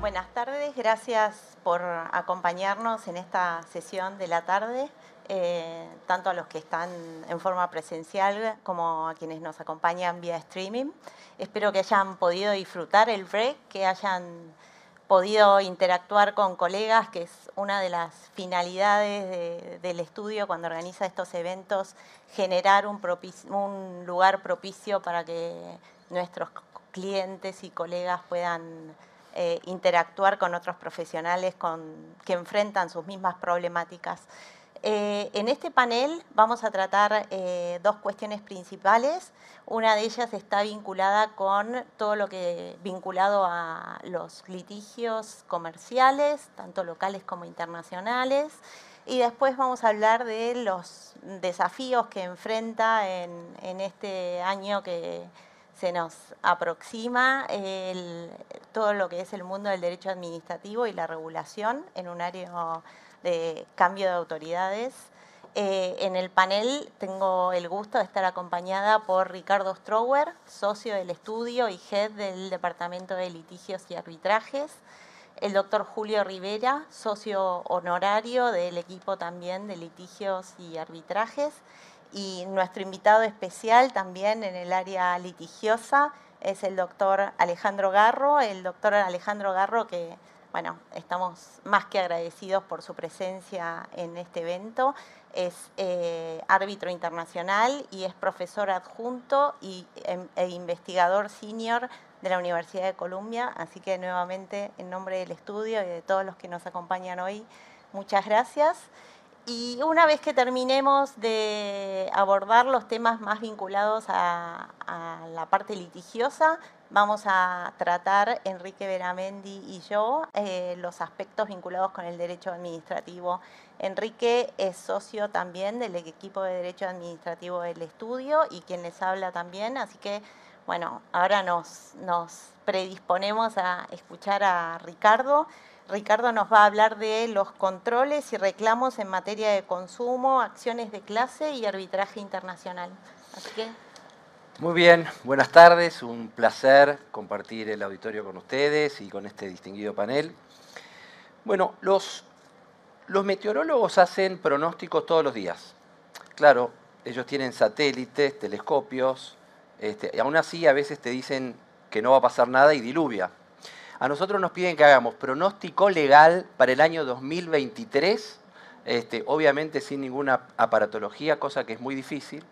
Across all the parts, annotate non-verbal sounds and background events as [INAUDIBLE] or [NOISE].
Buenas tardes, gracias por acompañarnos en esta sesión de la tarde, eh, tanto a los que están en forma presencial como a quienes nos acompañan vía streaming. Espero que hayan podido disfrutar el break, que hayan podido interactuar con colegas, que es una de las finalidades del estudio cuando organiza estos eventos, generar un, un lugar propicio para que nuestros clientes y colegas puedan eh, interactuar con otros profesionales que enfrentan sus mismas problemáticas. Eh, en este panel vamos a tratar eh, dos cuestiones principales. Una de ellas está vinculada con todo lo que vinculado a los litigios comerciales, tanto locales como internacionales. Y después vamos a hablar de los desafíos que enfrenta en este año que, se nos aproxima todo lo que es el mundo del derecho administrativo y la regulación en un área de cambio de autoridades. Eh, en el panel tengo el gusto de estar acompañada por Ricardo Strower, socio del estudio y head del Departamento de Litigios y Arbitrajes, el doctor Julio Rivera, socio honorario del equipo también de litigios y arbitrajes, y nuestro invitado especial también en el área litigiosa es el doctor Alejandro Garro, el doctor Alejandro Garro que, bueno, estamos más que agradecidos por su presencia en este evento. Es eh, árbitro internacional y es profesor adjunto y, em, e investigador senior de la Universidad de Columbia. Así que nuevamente, en nombre del estudio y de todos los que nos acompañan hoy, muchas gracias. Y una vez que terminemos de abordar los temas más vinculados a, la parte litigiosa, vamos a tratar, Enrique Veramendi y yo, eh, los aspectos vinculados con el derecho administrativo. Enrique es socio también del equipo de derecho administrativo del estudio y quien les habla también, así que bueno, ahora nos, nos predisponemos a escuchar a Ricardo. Ricardo nos va a hablar de los controles y reclamos en materia de consumo, acciones de clase y arbitraje internacional. Así que... Muy bien, buenas tardes, un placer compartir el auditorio con ustedes y con este distinguido panel. Bueno, los, los meteorólogos hacen pronósticos todos los días. Claro, ellos tienen satélites, telescopios, este, y aún así a veces te dicen que no va a pasar nada y diluvia. A nosotros nos piden que hagamos pronóstico legal para el año 2023, este, obviamente sin ninguna aparatología, cosa que es muy difícil.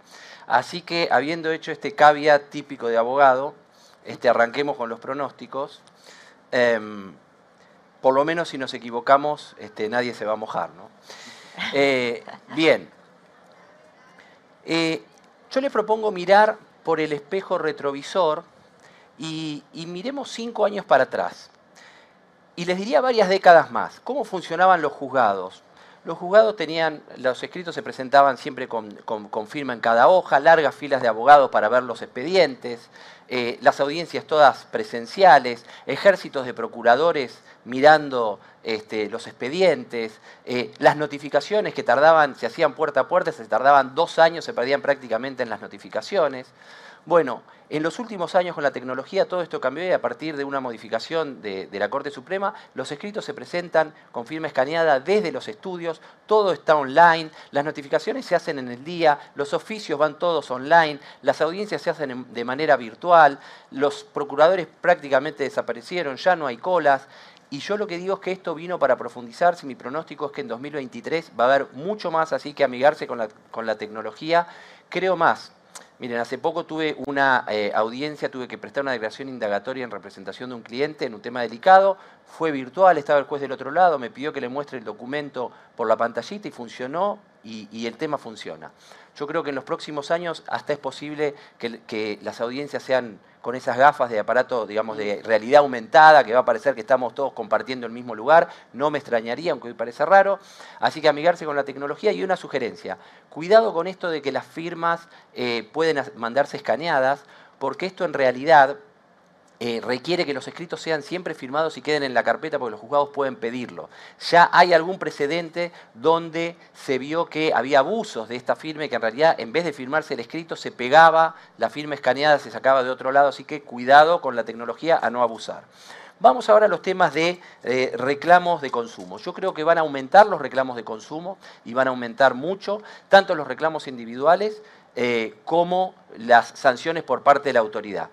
Así que, habiendo hecho este caveat típico de abogado, este, arranquemos con los pronósticos. Em, por lo menos si nos equivocamos, este, nadie se va a mojar. ¿no? Eh, bien. Eh, yo le propongo mirar por el espejo retrovisor y, miremos cinco años para atrás. Y les diría varias décadas más. ¿Cómo funcionaban los juzgados? Los juzgados tenían, los escritos se presentaban siempre con, firma en cada hoja, largas filas de abogados para ver los expedientes, eh, las audiencias todas presenciales, ejércitos de procuradores mirando este, los expedientes, eh, las notificaciones que tardaban, se hacían puerta a puerta, se tardaban dos años, se perdían prácticamente en las notificaciones. Bueno, en los últimos años con la tecnología todo esto cambió y a partir de una modificación de, la Corte Suprema, los escritos se presentan con firma escaneada desde los estudios, todo está online, las notificaciones se hacen en el día, los oficios van todos online, las audiencias se hacen de manera virtual, los procuradores prácticamente desaparecieron, ya no hay colas. Y yo lo que digo es que esto vino para profundizar, si mi pronóstico es que en 2023 va a haber mucho más, así que amigarse con la, con la tecnología. Creo más, Miren, hace poco tuve una eh, audiencia, tuve que prestar una declaración indagatoria en representación de un cliente en un tema delicado. Fue virtual, estaba el juez del otro lado, me pidió que le muestre el documento por la pantallita y funcionó y el tema funciona. Yo creo que en los próximos años hasta es posible que, las audiencias sean con esas gafas de aparato, digamos, de realidad aumentada, que va a parecer que estamos todos compartiendo el mismo lugar. No me extrañaría, aunque hoy parece raro. Así que amigarse con la tecnología y una sugerencia. Cuidado con esto de que las firmas eh, pueden mandarse escaneadas, porque esto en realidad eh, requiere que los escritos sean siempre firmados y queden en la carpeta porque los juzgados pueden pedirlo. Ya hay algún precedente donde se vio que había abusos de esta firma y que en realidad en vez de firmarse el escrito se pegaba, la firma escaneada se sacaba de otro lado, así que cuidado con la tecnología a no abusar. Vamos ahora a los temas de eh, reclamos de consumo. Yo creo que van a aumentar los reclamos de consumo y van a aumentar mucho, tanto los reclamos individuales eh, como las sanciones por parte de la autoridad.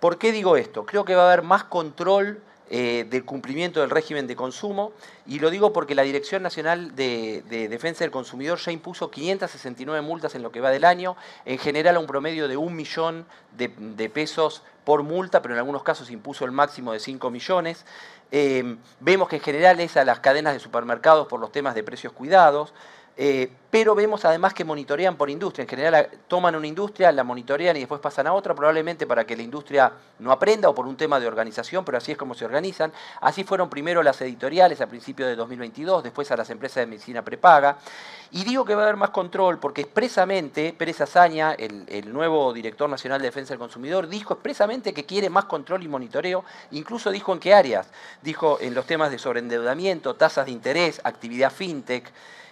¿Por qué digo esto? Creo que va a haber más control eh, del cumplimiento del régimen de consumo y lo digo porque la Dirección Nacional de, Defensa del Consumidor ya impuso 569 multas en lo que va del año, en general a un promedio de un millón de, pesos por multa, pero en algunos casos impuso el máximo de 5 millones. Eh, vemos que en general es a las cadenas de supermercados por los temas de precios cuidados. Eh, pero vemos además que monitorean por industria. En general toman una industria, la monitorean y después pasan a otra, probablemente para que la industria no aprenda o por un tema de organización, pero así es como se organizan. Así fueron primero las editoriales a principios de 2022, después a las empresas de medicina prepaga. Y digo que va a haber más control porque expresamente Pérez Azaña, el, el nuevo director nacional de defensa del consumidor, dijo expresamente que quiere más control y monitoreo, incluso dijo en qué áreas. Dijo en los temas de sobreendeudamiento, tasas de interés, actividad fintech.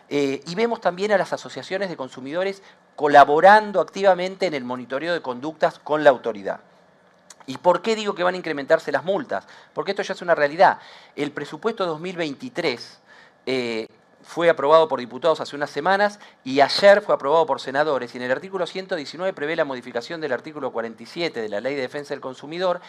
Eh, y vemos también a las asociaciones de consumidores colaborando activamente en el monitoreo de conductas con la autoridad. ¿Y por qué digo que van a incrementarse las multas? Porque esto ya es una realidad. El presupuesto 2023 eh, fue aprobado por diputados hace unas semanas y ayer fue aprobado por senadores y en el artículo 119 prevé la modificación del artículo 47 de la Ley de Defensa del Consumidor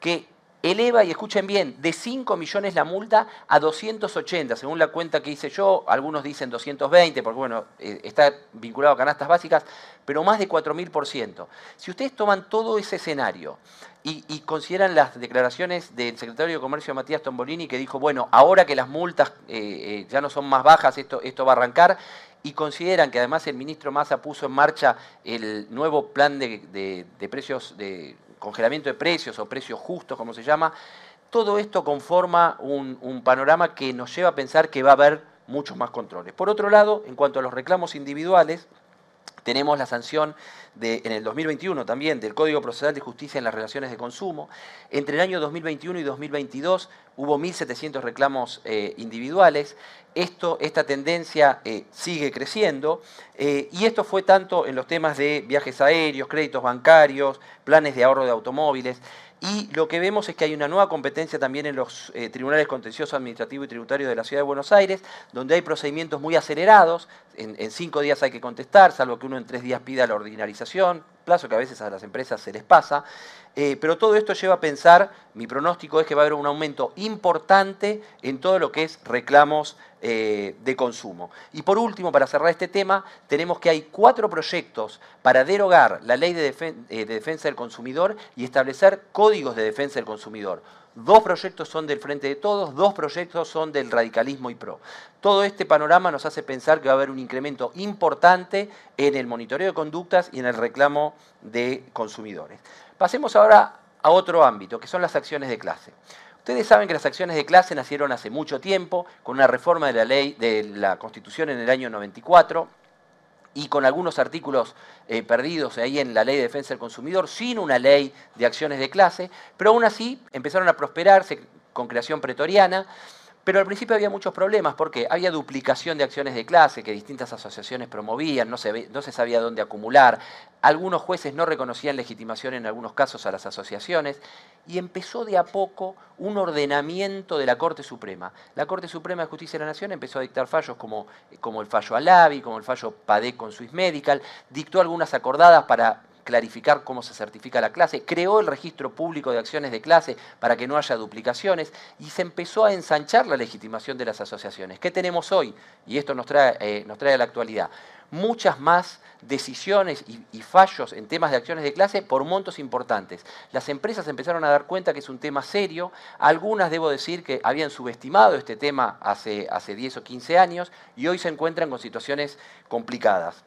que eleva, y escuchen bien, de 5 millones la multa a 280, según la cuenta que hice yo, algunos dicen 220, porque bueno, eh, está vinculado a canastas básicas, pero más de 4.000%. Si ustedes toman todo ese escenario y, consideran las declaraciones del secretario de Comercio Matías Tombolini, que dijo, bueno, ahora que las multas eh, eh, ya no son más bajas, esto, esto va a arrancar, y consideran que además el ministro Massa puso en marcha el nuevo plan de precios de congelamiento de precios o precios justos, como se llama, todo esto conforma un, panorama que nos lleva a pensar que va a haber muchos más controles. Por otro lado, en cuanto a los reclamos individuales, tenemos la sanción de, en el 2021 también del Código Procesal de Justicia en las relaciones de consumo. Entre el año 2021 y 2022 hubo 1.700 reclamos eh, individuales. Esto, esta tendencia eh, sigue creciendo eh, y esto fue tanto en los temas de viajes aéreos, créditos bancarios, planes de ahorro de automóviles. Y lo que vemos es que hay una nueva competencia también en los eh, tribunales contenciosos administrativos y tributarios de la Ciudad de Buenos Aires, donde hay procedimientos muy acelerados, en, cinco días hay que contestar, salvo que uno en tres días pida la ordinarización, plazo que a veces a las empresas se les pasa. Eh, pero todo esto lleva a pensar, mi pronóstico es que va a haber un aumento importante en todo lo que es reclamos eh, de consumo. Y por último, para cerrar este tema, tenemos que hay cuatro proyectos para derogar la ley de, eh, defensa del consumidor y establecer códigos de defensa del consumidor. Dos proyectos son del Frente de Todos, dos proyectos son del radicalismo y PRO. Todo este panorama nos hace pensar que va a haber un incremento importante en el monitoreo de conductas y en el reclamo de consumidores. Pasemos ahora a otro ámbito, que son las acciones de clase. Ustedes saben que las acciones de clase nacieron hace mucho tiempo, con una reforma de la ley de la Constitución en el año 94 y con algunos artículos eh, perdidos ahí en la ley de defensa del consumidor, sin una ley de acciones de clase, pero aún así empezaron a prosperarse con creación pretoriana pero al principio había muchos problemas porque había duplicación de acciones de clase que distintas asociaciones promovían, no se, no se sabía dónde acumular, algunos jueces no reconocían legitimación en algunos casos a las asociaciones y empezó de a poco un ordenamiento de la Corte Suprema. La Corte Suprema de Justicia de la Nación empezó a dictar fallos como, como el fallo Alavi, como el fallo Padec con Swiss Medical, dictó algunas acordadas para clarificar cómo se certifica la clase, creó el registro público de acciones de clase para que no haya duplicaciones y se empezó a ensanchar la legitimación de las asociaciones. ¿Qué tenemos hoy? Y esto nos trae, eh, nos trae a la actualidad. Muchas más decisiones y, y, fallos en temas de acciones de clase por montos importantes. Las empresas empezaron a dar cuenta que es un tema serio. Algunas, debo decir, que habían subestimado este tema hace, hace 10 o 15 años y hoy se encuentran con situaciones complicadas.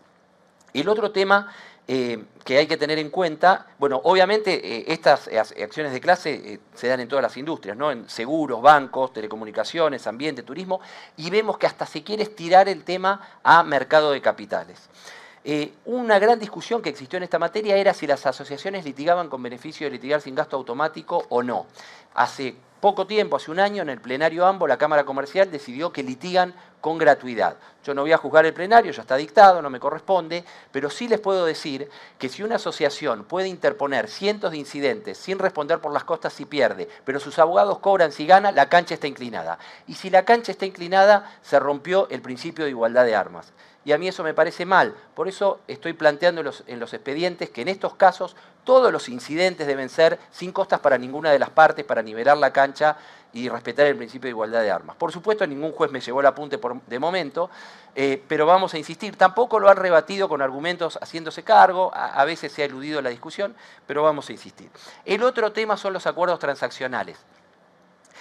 El otro tema eh, que hay que tener en cuenta, bueno, obviamente eh, estas acciones de clase eh, se dan en todas las industrias, ¿no? En seguros, bancos, telecomunicaciones, ambiente, turismo, y vemos que hasta se quiere estirar el tema a mercado de capitales. Eh, una gran discusión que existió en esta materia era si las asociaciones litigaban con beneficio de litigar sin gasto automático o no. Hace poco tiempo, hace un año, en el plenario AMBO, la Cámara Comercial decidió que litigan con gratuidad. Yo no voy a juzgar el plenario, ya está dictado, no me corresponde, pero sí les puedo decir que si una asociación puede interponer cientos de incidentes sin responder por las costas si pierde, pero sus abogados cobran si gana, la cancha está inclinada. Y si la cancha está inclinada, se rompió el principio de igualdad de armas y a mí eso me parece mal. Por eso estoy planteando en los, expedientes que en estos casos todos los incidentes deben ser sin costas para ninguna de las partes, para nivelar la cancha y respetar el principio de igualdad de armas. Por supuesto, ningún juez me llevó el apunte de momento, eh, pero vamos a insistir. Tampoco lo han rebatido con argumentos haciéndose cargo, a veces se ha eludido la discusión, pero vamos a insistir. El otro tema son los acuerdos transaccionales.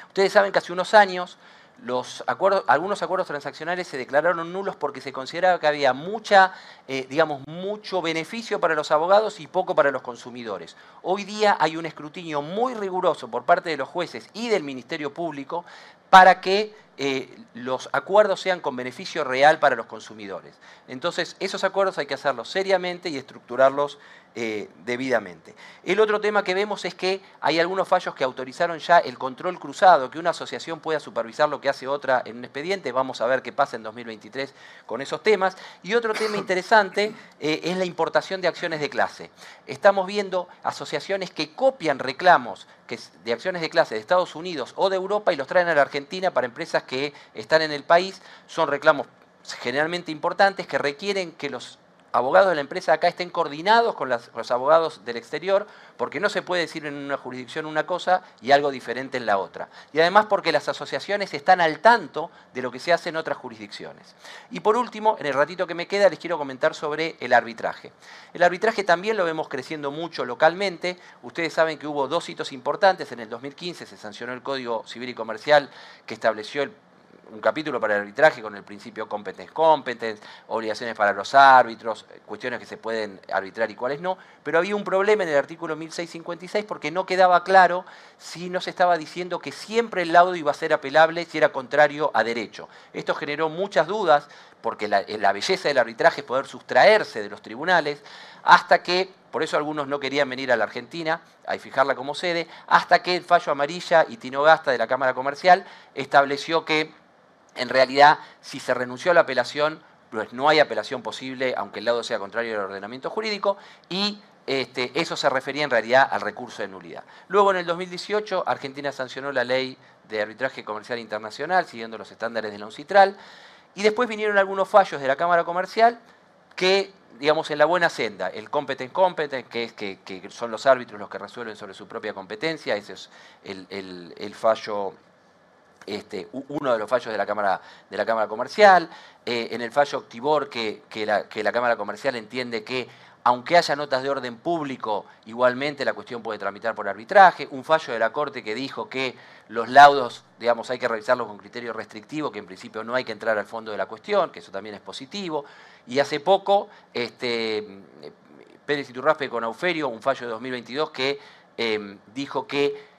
Ustedes saben que hace unos años los acuerdos, algunos acuerdos transaccionales se declararon nulos porque se consideraba que había mucha, eh, digamos, mucho beneficio para los abogados y poco para los consumidores. Hoy día hay un escrutinio muy riguroso por parte de los jueces y del Ministerio Público para que eh, los acuerdos sean con beneficio real para los consumidores. Entonces, esos acuerdos hay que hacerlos seriamente y estructurarlos eh, debidamente. El otro tema que vemos es que hay algunos fallos que autorizaron ya el control cruzado, que una asociación pueda supervisar lo que hace otra en un expediente. Vamos a ver qué pasa en 2023 con esos temas. Y otro tema interesante eh, es la importación de acciones de clase. Estamos viendo asociaciones que copian reclamos de acciones de clase de Estados Unidos o de Europa y los traen a la Argentina para empresas que están en el país. Son reclamos generalmente importantes que requieren que los abogados de la empresa acá estén coordinados con, los abogados del exterior, porque no se puede decir en una jurisdicción una cosa y algo diferente en la otra. Y además porque las asociaciones están al tanto de lo que se hace en otras jurisdicciones. Y por último, en el ratito que me queda, les quiero comentar sobre el arbitraje. El arbitraje también lo vemos creciendo mucho localmente. Ustedes saben que hubo dos hitos importantes. En el 2015 se sancionó el Código Civil y Comercial que estableció el un capítulo para el arbitraje con el principio competence competence, obligaciones para los árbitros, cuestiones que se pueden arbitrar y cuáles no, pero había un problema en el artículo 1656 porque no quedaba claro si no se estaba diciendo que siempre el laudo iba a ser apelable si era contrario a derecho. Esto generó muchas dudas porque la, la belleza del arbitraje es poder sustraerse de los tribunales, hasta que, por eso algunos no querían venir a la Argentina, a fijarla como sede, hasta que el fallo amarilla y Tinogasta de la Cámara Comercial estableció que en realidad, si se renunció a la apelación, pues no hay apelación posible, aunque el lado sea contrario al ordenamiento jurídico, y este, eso se refería en realidad al recurso de nulidad. Luego, en el 2018, Argentina sancionó la ley de arbitraje comercial internacional, siguiendo los estándares de la UNCITRAL, y después vinieron algunos fallos de la Cámara Comercial que, digamos, en la buena senda, el competence competence, que, es que, son los árbitros los que resuelven sobre su propia competencia, ese es el fallo este, uno de los fallos de la Cámara, de la cámara Comercial, eh, en el fallo Octibor que, que, la, que la Cámara Comercial entiende que aunque haya notas de orden público, igualmente la cuestión puede tramitar por arbitraje, un fallo de la Corte que dijo que los laudos, digamos, hay que revisarlos con criterio restrictivo, que en principio no hay que entrar al fondo de la cuestión, que eso también es positivo, y hace poco, este, Pérez Iturraspe con Auferio, un fallo de 2022 que eh, dijo que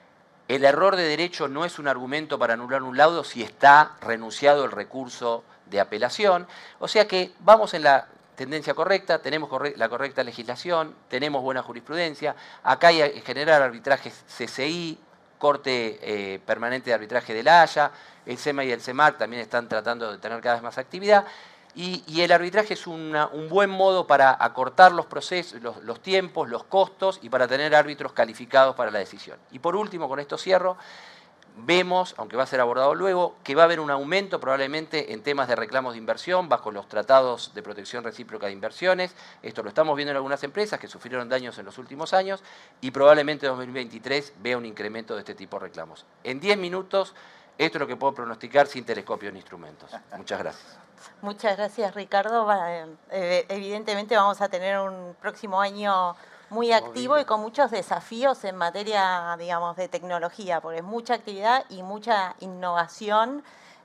el error de derecho no es un argumento para anular un laudo si está renunciado el recurso de apelación. O sea que vamos en la tendencia correcta, tenemos la correcta legislación, tenemos buena jurisprudencia. Acá hay que generar arbitrajes CCI, Corte eh, Permanente de Arbitraje de la Haya, el SEMA y el CEMAR también están tratando de tener cada vez más actividad. Y, el arbitraje es un buen modo para acortar los procesos, los, tiempos, los costos y para tener árbitros calificados para la decisión. Y por último, con esto cierro, vemos, aunque va a ser abordado luego, que va a haber un aumento probablemente en temas de reclamos de inversión bajo los tratados de protección recíproca de inversiones. Esto lo estamos viendo en algunas empresas que sufrieron daños en los últimos años y probablemente en 2023 vea un incremento de este tipo de reclamos. En 10 minutos, esto es lo que puedo pronosticar sin telescopio ni instrumentos. Muchas gracias. Muchas gracias, Ricardo. Eh, evidentemente vamos a tener un próximo año muy activo y con muchos desafíos en materia, digamos, de tecnología, porque es mucha actividad y mucha innovación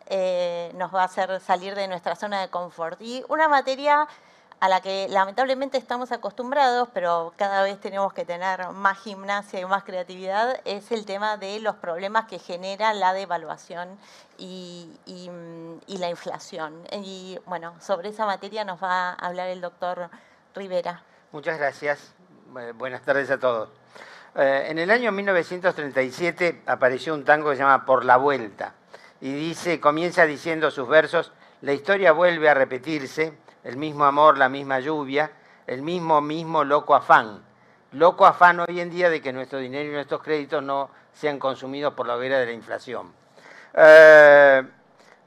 eh, nos va a hacer salir de nuestra zona de confort. Y una materia a la que lamentablemente estamos acostumbrados, pero cada vez tenemos que tener más gimnasia y más creatividad, es el tema de los problemas que genera la devaluación y, la inflación. Y bueno, sobre esa materia nos va a hablar el doctor Rivera. Muchas gracias. Buenas tardes a todos. Eh, en el año 1937 apareció un tango que se llama Por la Vuelta y dice, comienza diciendo sus versos, la historia vuelve a repetirse, el mismo amor, la misma lluvia, el mismo, mismo loco afán. Loco afán hoy en día de que nuestro dinero y nuestros créditos no sean consumidos por la hoguera de la inflación. Eh,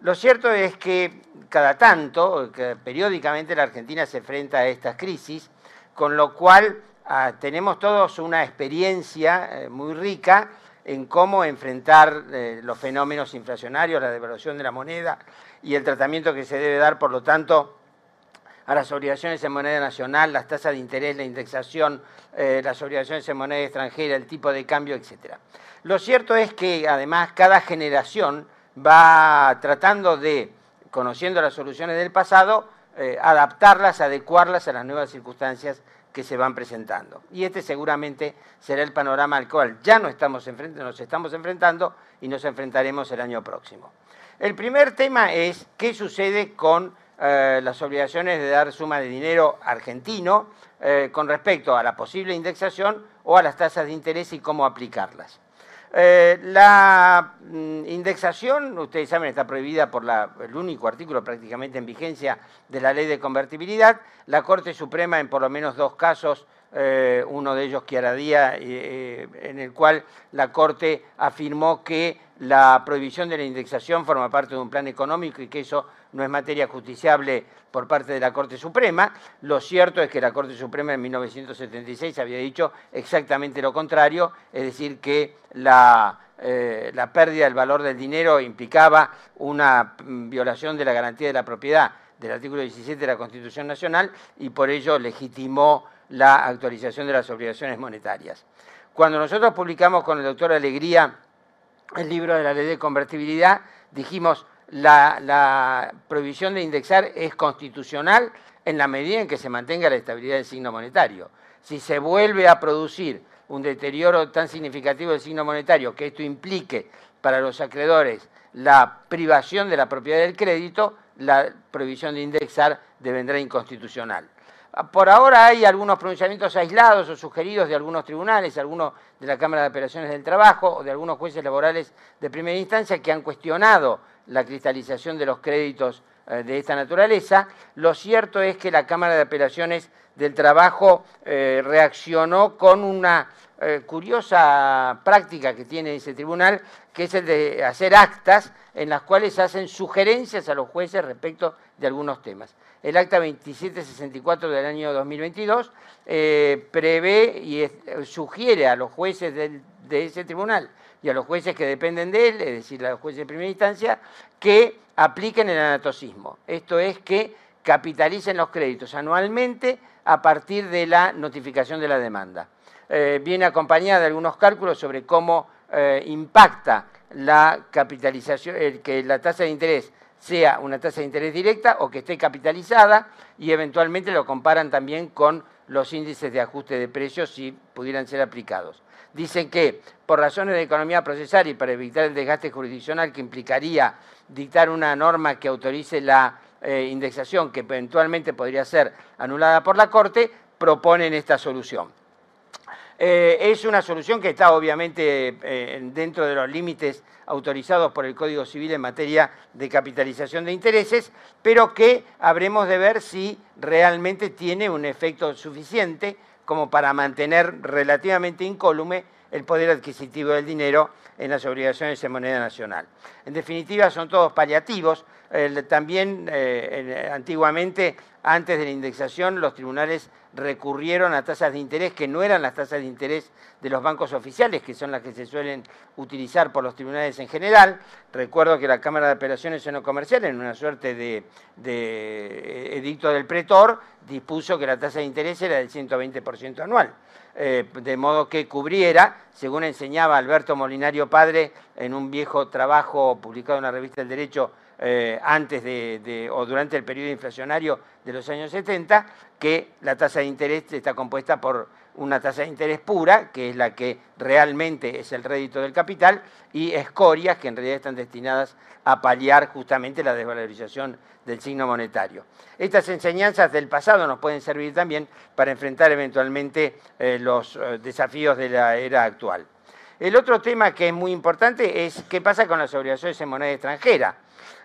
lo cierto es que cada tanto, periódicamente la Argentina se enfrenta a estas crisis, con lo cual Ah, tenemos todos una experiencia eh, muy rica en cómo enfrentar eh, los fenómenos inflacionarios, la devaluación de la moneda y el tratamiento que se debe dar, por lo tanto, a las obligaciones en moneda nacional, las tasas de interés, la indexación, eh, las obligaciones en moneda extranjera, el tipo de cambio, etc. Lo cierto es que además cada generación va tratando de, conociendo las soluciones del pasado, adaptarlas, adecuarlas a las nuevas circunstancias que se van presentando. Y este seguramente será el panorama al cual ya no estamos nos estamos enfrentando y nos enfrentaremos el año próximo. El primer tema es qué sucede con eh, las obligaciones de dar suma de dinero argentino eh, con respecto a la posible indexación o a las tasas de interés y cómo aplicarlas. Eh, la mm, indexación, ustedes saben, está prohibida por el único artículo prácticamente en vigencia de la ley de convertibilidad. La Corte Suprema, en por lo menos dos casos, eh, uno de ellos Chiaradía, eh, en el cual la Corte afirmó que la prohibición de la indexación forma parte de un plan económico y que eso no es materia justiciable por parte de la Corte Suprema. Lo cierto es que la Corte Suprema en 1976 había dicho exactamente lo contrario, es decir, que la, eh, la pérdida del valor del dinero implicaba una mm, violación de la garantía de la propiedad del artículo 17 de la Constitución Nacional y por ello legitimó la actualización de las obligaciones monetarias. Cuando nosotros publicamos con el doctor Alegría el libro de la ley de convertibilidad, dijimos la, la prohibición de indexar es constitucional en la medida en que se mantenga la estabilidad del signo monetario. Si se vuelve a producir un deterioro tan significativo del signo monetario que esto implique para los acreedores la privación de la propiedad del crédito, la prohibición de indexar devendrá inconstitucional. Por ahora hay algunos pronunciamientos aislados o sugeridos de algunos tribunales, algunos de la Cámara de Operaciones del Trabajo o de algunos jueces laborales de primera instancia que han cuestionado la cristalización de los créditos eh, de esta naturaleza. Lo cierto es que la Cámara de Apelaciones del Trabajo eh, reaccionó con una eh, curiosa práctica que tiene ese tribunal, que es el de hacer actas en las cuales hacen sugerencias a los jueces respecto de algunos temas. El acta 2764 del año 2022 eh, prevé y sugiere a los jueces de ese tribunal y a los jueces que dependen de él, es decir, a los jueces de primera instancia, que apliquen el anatosismo. Esto es que capitalicen los créditos anualmente a partir de la notificación de la demanda. Eh, viene acompañada de algunos cálculos sobre cómo eh, impacta la capitalización, el, que la tasa de interés sea una tasa de interés directa o que esté capitalizada y eventualmente lo comparan también con los índices de ajuste de precios si pudieran ser aplicados. Dicen que por razones de economía procesal y para evitar el desgaste jurisdiccional que implicaría dictar una norma que autorice la eh, indexación que eventualmente podría ser anulada por la Corte, proponen esta solución. Eh, es una solución que está obviamente eh, dentro de los límites autorizados por el Código Civil en materia de capitalización de intereses, pero que habremos de ver si realmente tiene un efecto suficiente como para mantener relativamente incólume el poder adquisitivo del dinero en las obligaciones en moneda nacional. En definitiva, son todos paliativos. también eh, antiguamente, antes de la indexación, los tribunales recurrieron a tasas de interés que no eran las tasas de interés de los bancos oficiales, que son las que se suelen utilizar por los tribunales en general. Recuerdo que la Cámara de Operaciones no Comercial, en una suerte de, de edicto del pretor, dispuso que la tasa de interés era del 120% anual. Eh, de modo que cubriera, según enseñaba Alberto Molinario Padre en un viejo trabajo publicado en la revista El Derecho eh, antes de, o durante el periodo inflacionario de los años 70, que la tasa de interés está compuesta por una tasa de interés pura, que es la que realmente es el rédito del capital, y escorias, que en realidad están destinadas a paliar justamente la desvalorización del signo monetario. Estas enseñanzas del pasado nos pueden servir también para enfrentar eventualmente eh, los eh, desafíos de la era actual. El otro tema que es muy importante es qué pasa con las obligaciones en moneda extranjera.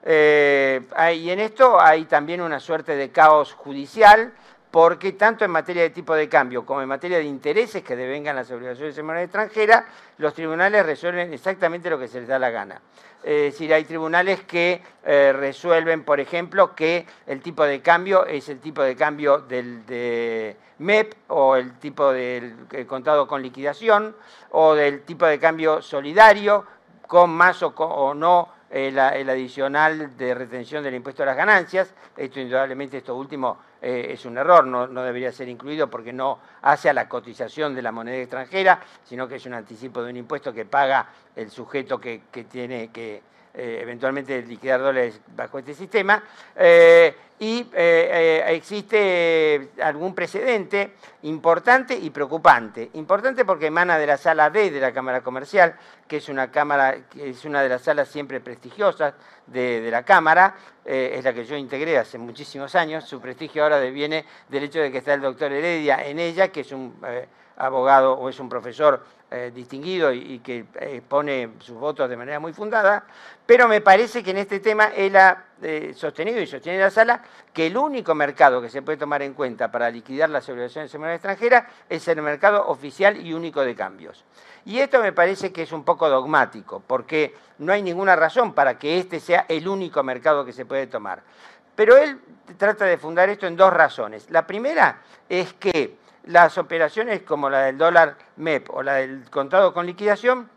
Eh, y en esto hay también una suerte de caos judicial, porque tanto en materia de tipo de cambio como en materia de intereses que devengan las obligaciones en moneda extranjera, los tribunales resuelven exactamente lo que se les da la gana. Es decir, hay tribunales que eh, resuelven, por ejemplo, que el tipo de cambio es el tipo de cambio del de MEP o el tipo del contado con liquidación o del tipo de cambio solidario con más o, no el, adicional de retención del impuesto a las ganancias. Esto indudablemente, esto último eh, es un error, no, debería ser incluido porque no hace a la cotización de la moneda extranjera, sino que es un anticipo de un impuesto que paga el sujeto que, tiene que eh, eventualmente liquidar dólares bajo este sistema. Eh, y eh, existe algún precedente importante y preocupante. Importante porque emana de la sala D de la Cámara Comercial, que es una cámara, que es una de las salas siempre prestigiosas de, la Cámara, es la que yo integré hace muchísimos años. Su prestigio ahora viene del hecho de que está el doctor Heredia en ella, que es un abogado o es un profesor eh, distinguido y, que pone sus votos de manera muy fundada, pero me parece que en este tema él ha eh, sostenido y sostiene la sala que el único mercado que se puede tomar en cuenta para liquidar las obligaciones de moneda extranjera es el mercado oficial y único de cambios. Y esto me parece que es un poco dogmático, porque no hay ninguna razón para que este sea el único mercado que se puede tomar. Pero él trata de fundar esto en dos razones. La primera es que las operaciones como la del dólar MEP o la del contado con liquidación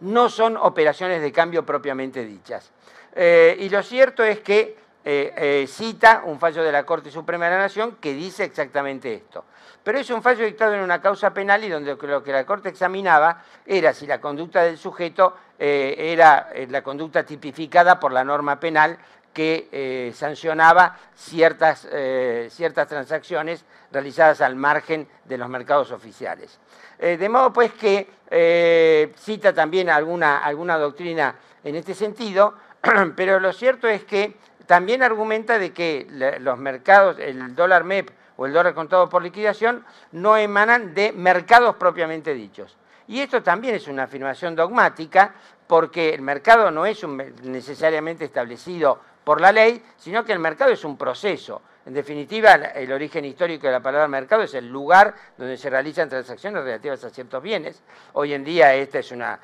no son operaciones de cambio propiamente dichas. Eh, y lo cierto es que eh, eh, cita un fallo de la Corte Suprema de la Nación que dice exactamente esto. Pero es un fallo dictado en una causa penal y donde lo que la Corte examinaba era si la conducta del sujeto era la conducta tipificada por la norma penal que eh, sancionaba ciertas, eh, ciertas transacciones realizadas al margen de los mercados oficiales. Eh, de modo pues que cita también alguna, alguna doctrina en este sentido, [CLEARS THROAT] pero lo cierto es que también argumenta de que los mercados, el dólar MEP o el dólar contado por liquidación, no emanan de mercados propiamente dichos. Y esto también es una afirmación dogmática, porque el mercado no es necesariamente establecido por la ley, sino que el mercado es un proceso. En definitiva, el origen histórico de la palabra mercado es el lugar donde se realizan transacciones relativas a ciertos bienes. Hoy en día esta es una,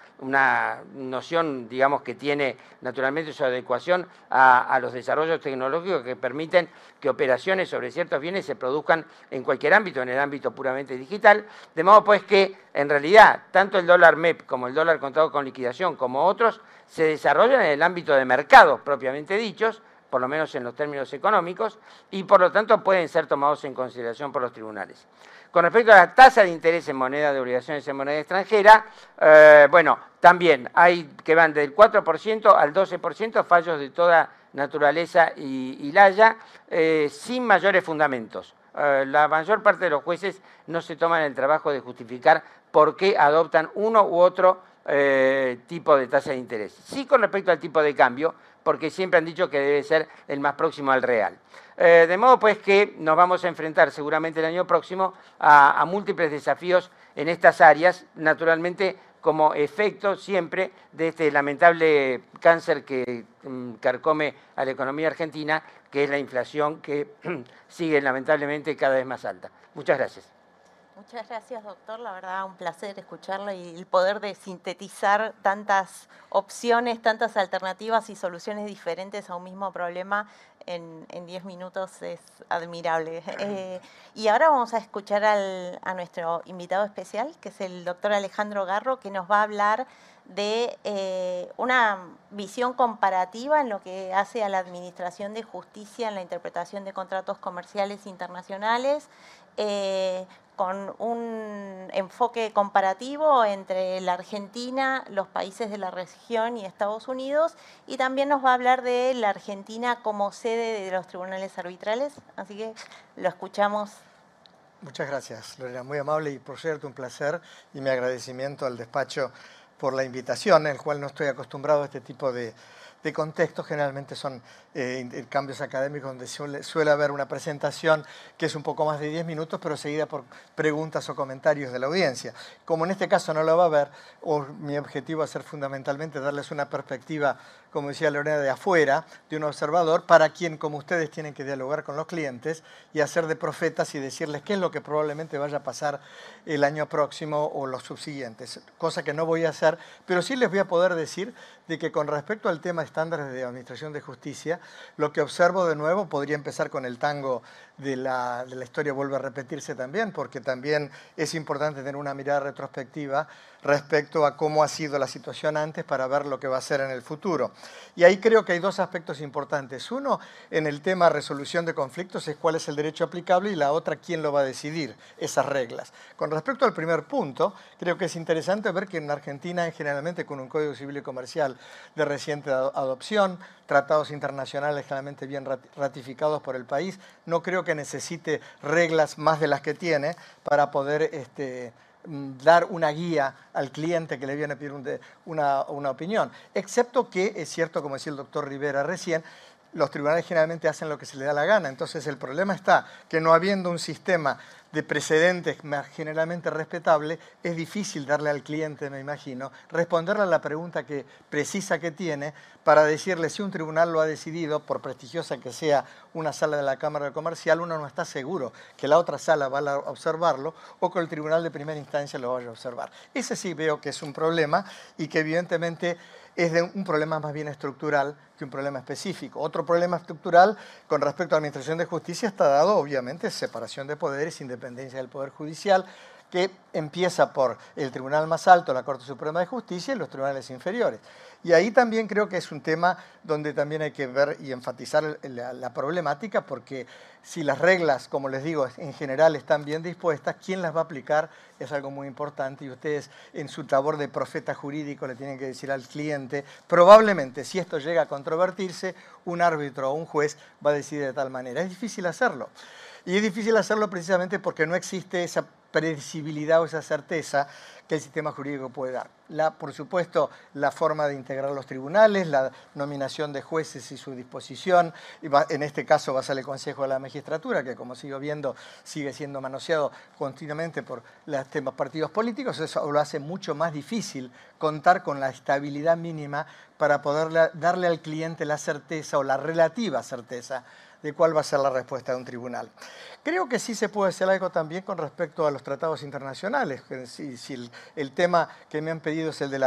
noción, digamos, que tiene naturalmente su adecuación a, los desarrollos tecnológicos que permiten que operaciones sobre ciertos bienes se produzcan en cualquier ámbito, en el ámbito puramente digital, de modo pues que en realidad tanto el dólar MEP como el dólar contado con liquidación como otros se desarrollan en el ámbito de mercados propiamente dichos, por lo menos en los términos económicos, y por lo tanto pueden ser tomados en consideración por los tribunales. Con respecto a la tasa de interés en moneda de obligaciones en moneda extranjera, eh, bueno, también hay que van del 4% al 12% fallos de toda naturaleza y, laya, eh, sin mayores fundamentos. Eh, la mayor parte de los jueces no se toman el trabajo de justificar por qué adoptan uno u otro tipo de tasa de interés. Sí con respecto al tipo de cambio, porque siempre han dicho que debe ser el más próximo al real. Eh, de modo pues que nos vamos a enfrentar seguramente el año próximo a, múltiples desafíos en estas áreas, naturalmente como efecto siempre de este lamentable cáncer que mm, carcome a la economía argentina, que es la inflación que [CLEARS THROAT] sigue lamentablemente cada vez más alta. Muchas gracias. Muchas gracias, doctor. La verdad, un placer escucharlo y el poder de sintetizar tantas opciones, tantas alternativas y soluciones diferentes a un mismo problema en 10 minutos es admirable. [CLEARS THROAT] Eh, y ahora vamos a escuchar a nuestro invitado especial, que es el doctor Alejandro Garro, que nos va a hablar de eh, una visión comparativa en lo que hace a la Administración de Justicia en la interpretación de contratos comerciales internacionales, eh, con un enfoque comparativo entre la Argentina, los países de la región y Estados Unidos, y también nos va a hablar de la Argentina como sede de los tribunales arbitrales, así que lo escuchamos. Muchas gracias, Lorena, muy amable y por cierto un placer y mi agradecimiento al despacho por la invitación, en el cual no estoy acostumbrado a este tipo de, de contextos, generalmente son eh, intercambios académicos donde suele, haber una presentación que es un poco más de 10 minutos, pero seguida por preguntas o comentarios de la audiencia. Como en este caso no lo va a haber, mi objetivo va a ser fundamentalmente darles una perspectiva, como decía Lorena, de afuera, de un observador, para quien, como ustedes, tienen que dialogar con los clientes y hacer de profetas y decirles qué es lo que probablemente vaya a pasar el año próximo o los subsiguientes, cosa que no voy a hacer, pero sí les voy a poder decir de que con respecto al tema estándares de administración de justicia, lo que observo de nuevo podría empezar con el tango de la, de la historia, vuelve a repetirse también, porque también es importante tener una mirada retrospectiva respecto a cómo ha sido la situación antes para ver lo que va a ser en el futuro. Y ahí creo que hay dos aspectos importantes. Uno, en el tema resolución de conflictos, es cuál es el derecho aplicable y la otra, quién lo va a decidir, esas reglas. Con respecto al primer punto, creo que es interesante ver que en Argentina, generalmente con un Código Civil y Comercial de reciente adopción, tratados internacionales generalmente bien ratificados por el país, no creo que necesite reglas más de las que tiene para poder... Este, Mm, dar una guía al cliente que le viene a pedir una, una, opinión. Excepto que, es cierto, como decía el doctor Rivera recién, los tribunales generalmente hacen lo que se les da la gana. Entonces el problema está que no habiendo un sistema de precedentes generalmente respetable, es difícil darle al cliente, me imagino, responderle a la pregunta que precisa que tiene para decirle si un tribunal lo ha decidido, por prestigiosa que sea una sala de la Cámara Comercial, uno no está seguro que la otra sala va a observarlo o que el tribunal de primera instancia lo vaya a observar. Ese sí veo que es un problema y que evidentemente es de un problema más bien estructural que un problema específico. Otro problema estructural con respecto a la Administración de Justicia está dado, obviamente, separación de poderes, independencia del Poder Judicial, que empieza por el tribunal más alto, la Corte Suprema de Justicia, y los tribunales inferiores. Y ahí también creo que es un tema donde también hay que ver y enfatizar la, problemática, porque si las reglas, como les digo, en general están bien dispuestas, ¿quién las va a aplicar? Es algo muy importante y ustedes en su labor de profeta jurídico le tienen que decir al cliente, probablemente si esto llega a controvertirse, un árbitro o un juez va a decidir de tal manera. Es difícil hacerlo. Y es difícil hacerlo precisamente porque no existe esa predecibilidad o esa certeza que el sistema jurídico puede dar. La, por supuesto, la forma de integrar los tribunales, la nominación de jueces y su disposición, en este caso va a ser el Consejo de la Magistratura, que como sigo viendo sigue siendo manoseado continuamente por los temas partidos políticos, eso lo hace mucho más difícil contar con la estabilidad mínima para poder darle al cliente la certeza o la relativa certeza de cuál va a ser la respuesta de un tribunal. Creo que sí se puede hacer algo también con respecto a los tratados internacionales. Si, el, tema que me han pedido es el de,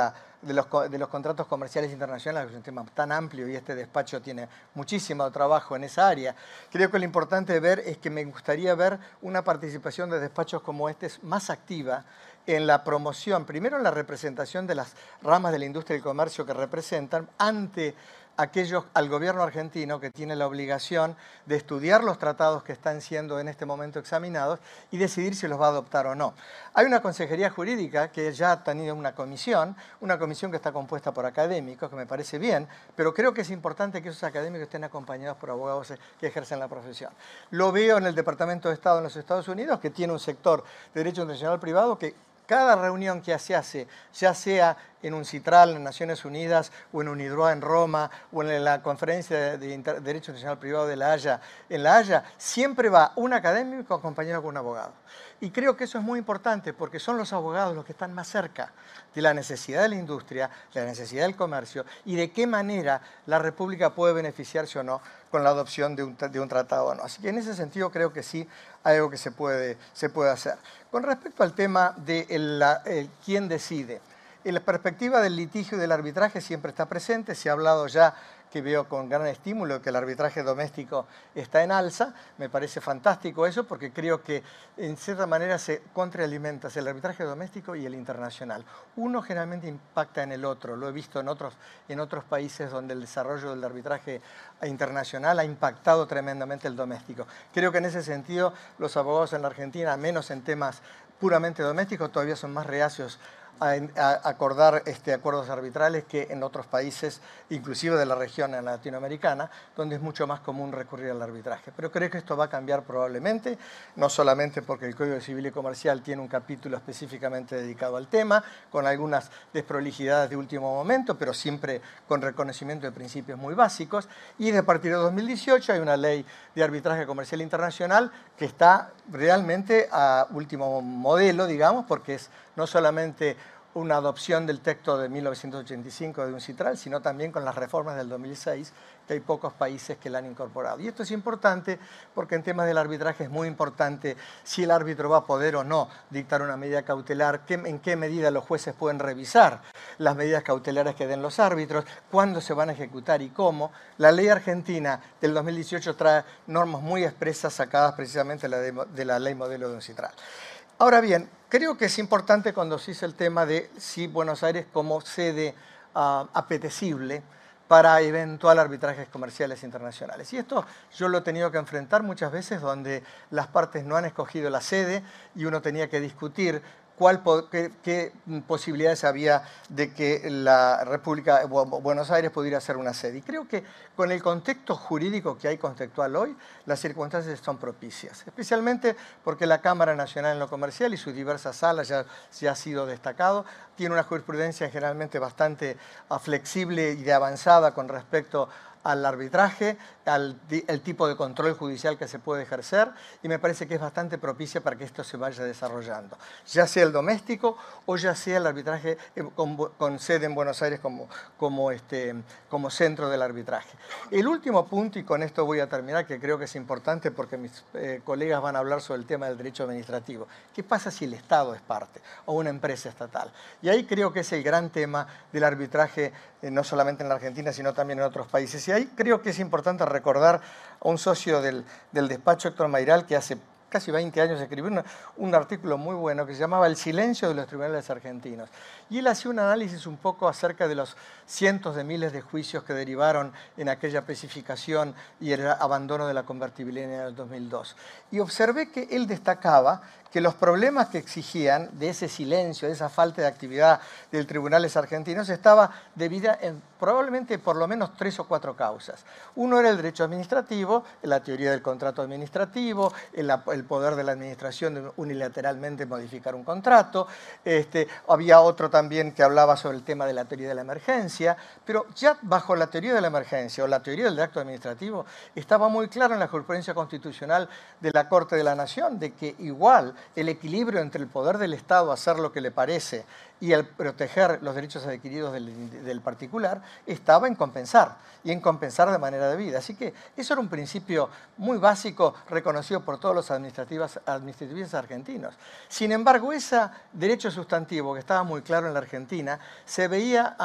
de, los, de, los, contratos comerciales internacionales, que es un tema tan amplio y este despacho tiene muchísimo trabajo en esa área, creo que lo importante ver es que me gustaría ver una participación de despachos como este más activa en la promoción, primero en la representación de las ramas de la industria y el comercio que representan ante aquellos al gobierno argentino que tiene la obligación de estudiar los tratados que están siendo en este momento examinados y decidir si los va a adoptar o no. Hay una consejería jurídica que ya ha tenido una comisión, una comisión que está compuesta por académicos, que me parece bien, pero creo que es importante que esos académicos estén acompañados por abogados que ejercen la profesión. Lo veo en el Departamento de Estado en los Estados Unidos, que tiene un sector de derecho internacional privado que cada reunión que se hace, ya sea en un Citral en Naciones Unidas o en UNIDROA en Roma o en la Conferencia de Derecho Nacional Privado de La Haya, en La siempre va un académico acompañado con un abogado. Y creo que eso es muy importante porque son los abogados los que están más cerca de la necesidad de la industria, de la necesidad del comercio y de qué manera la República puede beneficiarse o no con la adopción de un, de un tratado o no. Así que en ese sentido creo que sí hay algo que se puede, se puede hacer. Con respecto al tema de quién decide, En la perspectiva del litigio y del arbitraje siempre está presente, se ha hablado ya que veo con gran estímulo que el arbitraje doméstico está en alza. Me parece fantástico eso porque creo que en cierta manera se contraalimenta el arbitraje doméstico y el internacional. Uno generalmente impacta en el otro. Lo he visto en otros, en otros países donde el desarrollo del arbitraje internacional ha impactado tremendamente el doméstico. Creo que en ese sentido los abogados en la Argentina, menos en temas puramente domésticos, todavía son más reacios a, acordar este, acuerdos arbitrales que en otros países, inclusive de la región latinoamericana, donde es mucho más común recurrir al arbitraje. Pero creo que esto va a cambiar probablemente, no solamente porque el Código Civil y Comercial tiene un capítulo específicamente dedicado al tema, con algunas desprolijidades de último momento, pero siempre con reconocimiento de principios muy básicos, y de partir de 2018 hay una ley de arbitraje comercial internacional que está realmente a último modelo, digamos, porque es no solamente una adopción del texto de 1985 de un citral, sino también con las reformas del 2006, que hay pocos países que la han incorporado. Y esto es importante porque en temas del arbitraje es muy importante si el árbitro va a poder o no dictar una medida cautelar, en qué medida los jueces pueden revisar las medidas cautelares que den los árbitros, cuándo se van a ejecutar y cómo. La ley argentina del 2018 trae normas muy expresas sacadas precisamente de la ley modelo de un citral. Ahora bien, creo que es importante cuando se dice el tema de si Buenos Aires como sede ah, apetecible para eventual arbitrajes comerciales internacionales. Y esto yo lo he tenido que enfrentar muchas veces donde las partes no han escogido la sede y uno tenía que discutir cuál, qué, posibilidades había de que la República Buenos Aires pudiera ser una sede. Y creo que con el contexto jurídico que hay contextual hoy, las circunstancias son propicias, especialmente porque la Cámara Nacional en lo Comercial y sus diversas salas ya, ya ha sido destacado, tiene una jurisprudencia generalmente bastante ah, flexible y de avanzada con respecto al arbitraje, al el tipo de control judicial que se puede ejercer y me parece que es bastante propicia para que esto se vaya desarrollando, ya sea el doméstico o ya sea el arbitraje eh, con, sede en Buenos Aires como, como, este, como centro del arbitraje. El último punto, y con esto voy a terminar, que creo que es importante porque mis eh, colegas van a hablar sobre el tema del derecho administrativo. ¿Qué pasa si el Estado es parte o una empresa estatal? Y ahí creo que es el gran tema del arbitraje, eh, no solamente en la Argentina, sino también en otros países. Y ahí creo que es importante recordar a un socio del, del despacho, Héctor Mairal, que hace casi 20 años escribió un artículo muy bueno que se llamaba El silencio de los tribunales argentinos. Y él hacía un análisis un poco acerca de los cientos de miles de juicios que derivaron en aquella especificación y el abandono de la convertibilidad en el 2002. Y observé que él destacaba que los problemas que exigían de ese silencio, de esa falta de actividad del tribunales argentinos, estaba debida en probablemente por lo menos tres o cuatro causas. Uno era el derecho administrativo, la teoría del contrato administrativo, el, poder de la administración de unilateralmente modificar un contrato. Este, había otro también que hablaba sobre el tema de la teoría de la emergencia, pero ya bajo la teoría de la emergencia o la teoría del acto administrativo estaba muy claro en la jurisprudencia constitucional de la Corte de la Nación de que igual el equilibrio entre el poder del Estado hacer lo que le parece y el proteger los derechos adquiridos del, particular estaba en compensar, y en compensar de manera debida. Así que eso era un principio muy básico reconocido por todos los administrativos argentinos. Sin embargo, ese derecho sustantivo que estaba muy claro en la Argentina se veía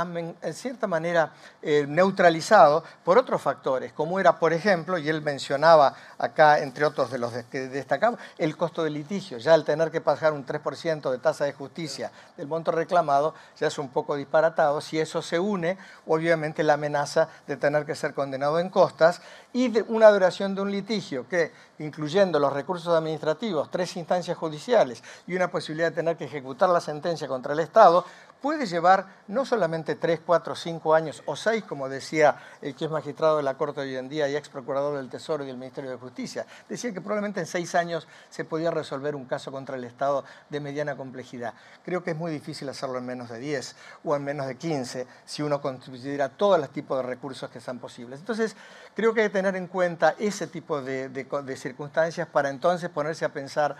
en cierta manera eh, neutralizado por otros factores, como era, por ejemplo, y él mencionaba acá, entre otros de los que destacaba, el costo del litigio. Ya al tener que pagar un 3% de tasa de justicia del monto reclamado ya es un poco disparatado. Si eso se une, obviamente la amenaza de tener que ser condenado en costas y una duración de un litigio que, incluyendo los recursos administrativos, tres instancias judiciales y una posibilidad de tener que ejecutar la sentencia contra el Estado, puede llevar no solamente 3, 4, 5 años o 6, como decía el que es magistrado de la Corte hoy en día y ex procurador del Tesoro y del Ministerio de Justicia. Decía que probablemente en 6 años se podía resolver un caso contra el Estado de mediana complejidad. Creo que es muy difícil hacerlo en menos de 10 o en menos de 15 si uno considera todos los tipos de recursos que sean posibles. Entonces, creo que hay que tener en cuenta ese tipo de circunstancias para entonces ponerse a pensar